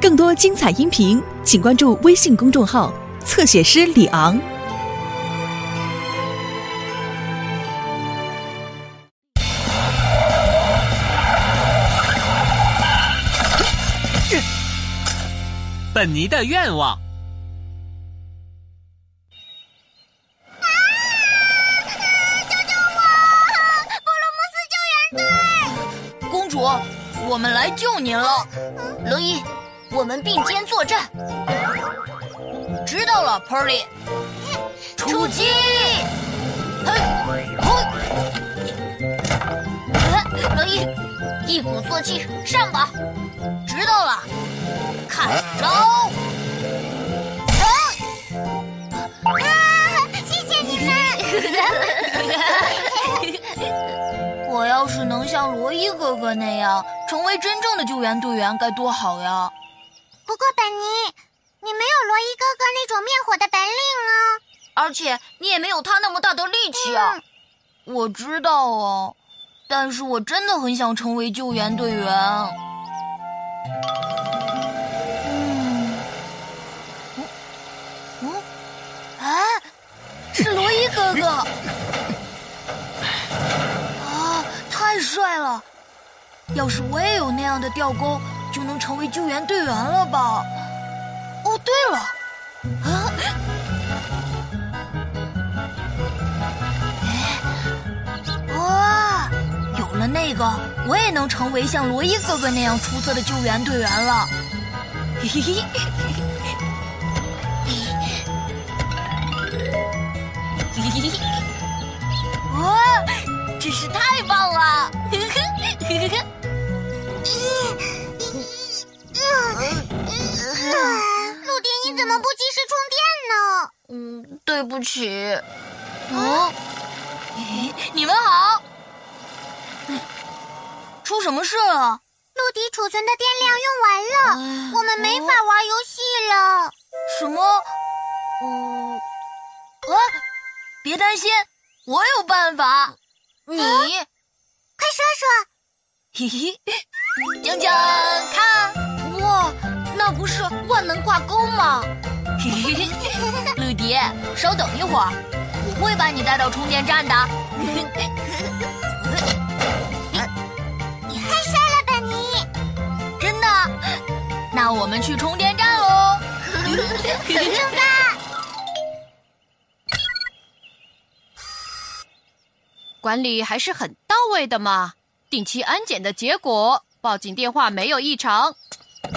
更多精彩音频，请关注微信公众号“侧写师李昂”。本尼的愿望。我们来救您了。龙一，我们并肩作战。知道了，Polly。出击！嘿，嘿，呃罗伊，一鼓作气，上吧！知道了。看招！是能像罗伊哥哥那样成为真正的救援队员，该多好呀！不过，本尼，你没有罗伊哥哥那种灭火的本领啊，而且你也没有他那么大的力气啊！我知道啊，但是我真的很想成为救援队员。嗯，嗯，哎，是罗伊哥哥！啊，太帅了！要是我也有那样的吊钩，就能成为救援队员了吧？哦，对了，啊，哎，哇，有了那个，我也能成为像罗伊哥哥那样出色的救援队员了。嘿嘿嘿，嘿嘿嘿，哇，真是太棒了！呵呵呵呵。陆迪，你怎么不及时充电呢？嗯，对不起。哦，你们好。出什么事了？陆迪储存的电量用完了，我们没法玩游戏了。什么？嗯，啊，别担心，我有办法。你，快说说。嘿嘿，讲讲看，哇，那不是万能挂钩吗？嘿嘿嘿，陆迪，稍等一会儿，我会把你带到充电站的。你太帅了，吧你！真的？那我们去充电站喽！出 发！管理还是很到位的嘛。定期安检的结果，报警电话没有异常。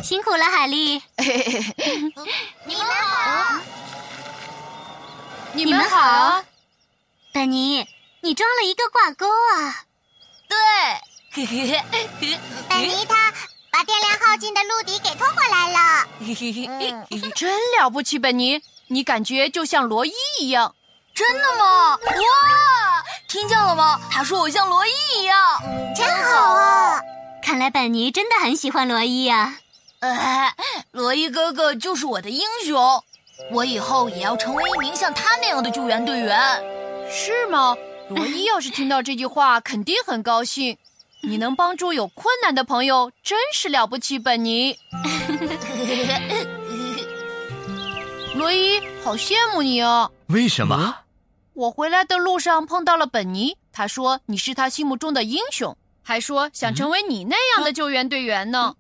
辛苦了，海丽。你们好。你们好，本尼，你装了一个挂钩啊！对，本尼他把电量耗尽的陆迪给拖过来了。嗯 真了不起，本尼，你感觉就像罗伊一样。真的吗？哇，听见了吗？他说我像罗伊一样，真好啊！看来本尼真的很喜欢罗伊啊。呃，罗伊哥哥就是我的英雄，我以后也要成为一名像他那样的救援队员。是吗？罗伊要是听到这句话，肯定很高兴。你能帮助有困难的朋友，真是了不起，本尼。罗伊，好羡慕你哦！为什么？我回来的路上碰到了本尼，他说你是他心目中的英雄，还说想成为你那样的救援队员呢。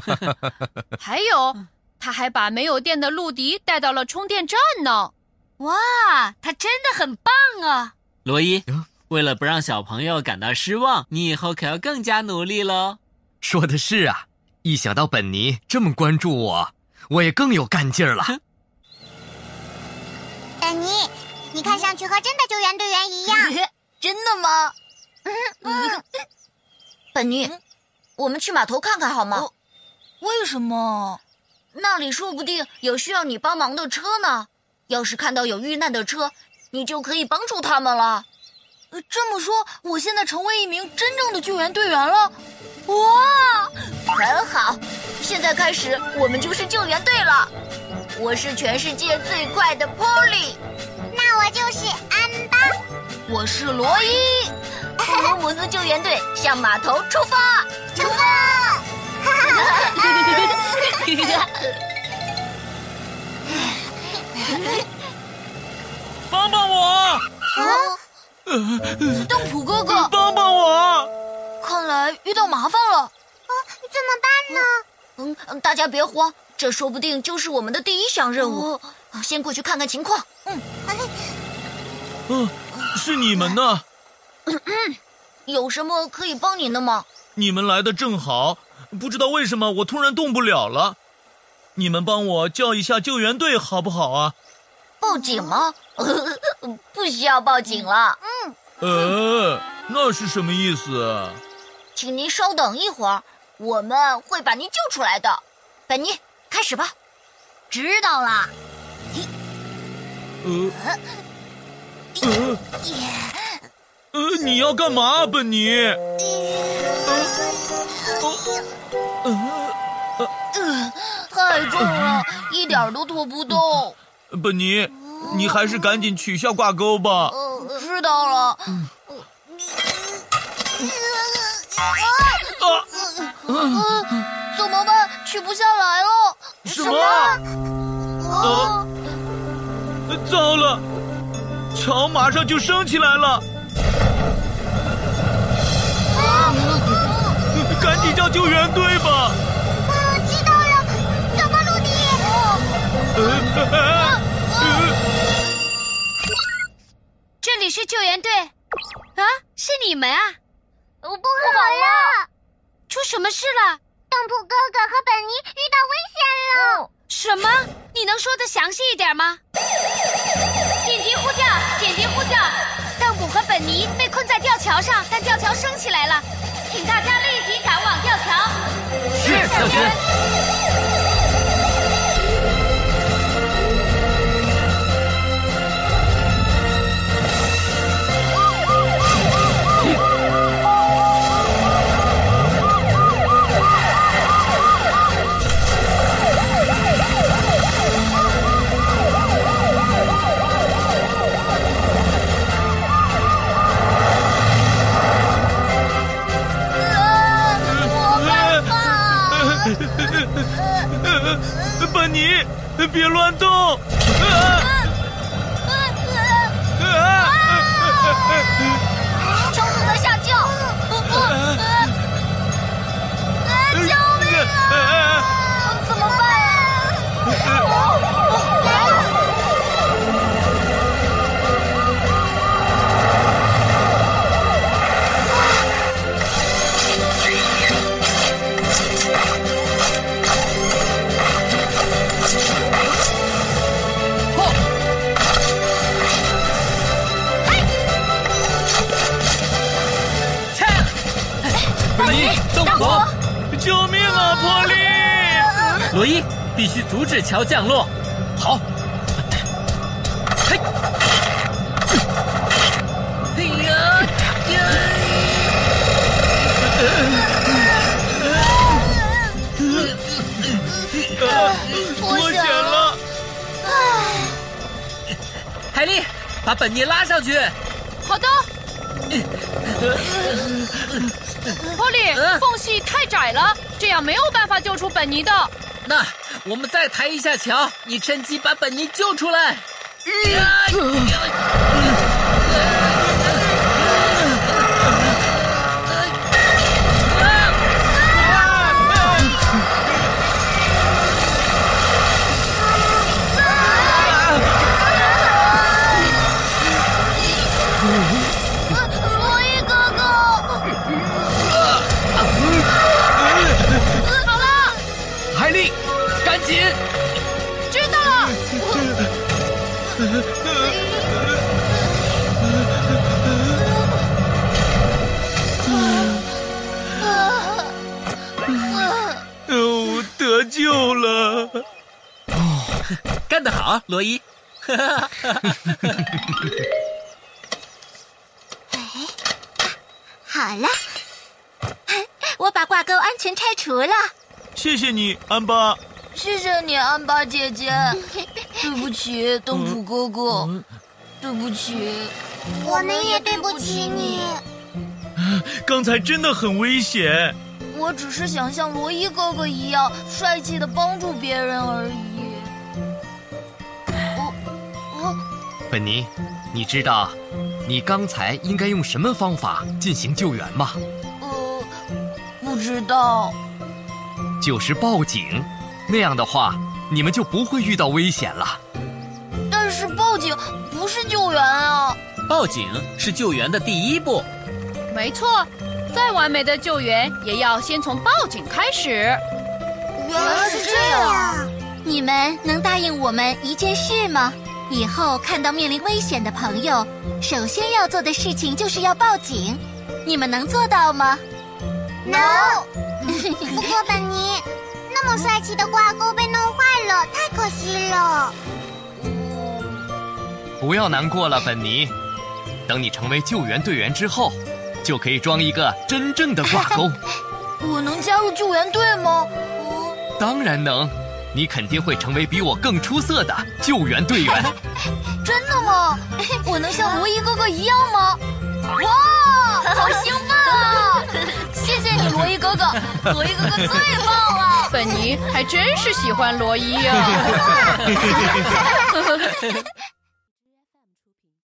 还有，他还把没有电的路迪带到了充电站呢。哇，他真的很棒啊！罗伊嗯，为了不让小朋友感到失望，你以后可要更加努力喽。说的是啊，一想到本尼这么关注我，我也更有干劲儿了。本尼，你看上去和真的救援队员一样。真的吗？嗯本尼，我们去码头看看好吗？为什么？那里说不定有需要你帮忙的车呢。要是看到有遇难的车，你就可以帮助他们了。呃这么说，我现在成为一名真正的救援队员了。哇，很好！现在开始，我们就是救援队了。我是全世界最快的 Polly，那我就是安巴，我是罗伊，福尔摩斯救援队向码头出发，出发！帮帮我！啊！邓普哥哥，帮帮我！看来遇到麻烦了，啊！怎么办呢？嗯，大家别慌，这说不定就是我们的第一项任务。先过去看看情况。嗯，嗯，是你们呢？有什么可以帮您的吗？你们来的正好，不知道为什么我突然动不了了。你们帮我叫一下救援队好不好啊？报警吗？不需要报警了。嗯。呃，那是什么意思？请您稍等一会儿，我们会把您救出来的。本尼，开始吧。知道了。呃。呃。呃，你要干嘛，本尼？太重了，一点都拖不动。本尼，你还是赶紧取下挂钩吧。知道了。啊！怎么办？取不下来了。什么？啊！糟了，桥马上就升起来了。啊赶紧叫救援队吧！知道了，怎么陆地。这里是救援队，啊，是你们啊！我不好了，出什么事了？邓普哥哥和本尼遇到危险了。什么？你能说的详细一点吗？紧急呼叫！紧急呼叫！邓古和本尼被困在吊桥上，但吊桥升起来了。请大家立即赶往吊桥。是，小军。本尼，别乱动！桥 本尼，邓普，救命啊，波利！罗伊，必须阻止桥降落。好。嘿，哎呀脱险了！海莉，把本尼拉上去。好的。波利，缝隙太窄了，这样没有办法救出本尼的。那我们再抬一下桥，你趁机把本尼救出来。罗救了！哦干得好，罗伊！好了，我把挂钩安全拆除了。谢谢你，安巴。谢谢你，安巴姐姐。对不起，邓普哥哥。对不起，我们也对不起你。刚才真的很危险。我只是想像罗伊哥哥一样帅气的帮助别人而已。哦本尼，你知道你刚才应该用什么方法进行救援吗？呃，不知道。就是报警。那样的话，你们就不会遇到危险了。但是报警不是救援啊！报警是救援的第一步。没错，再完美的救援也要先从报警开始。原来是这样。你们能答应我们一件事吗？以后看到面临危险的朋友，首先要做的事情就是要报警。你们能做到吗？能。不过本尼，那么帅气的挂钩被弄坏了，太可惜了。不要难过了，本尼。等你成为救援队员之后，就可以装一个真正的挂钩。我能加入救援队吗？当然能。你肯定会成为比我更出色的救援队员。真的吗？我能像罗伊哥哥一样吗？哇，好兴奋啊！谢谢你，罗伊哥哥，罗伊哥哥最棒了。本尼还真是喜欢罗伊呀。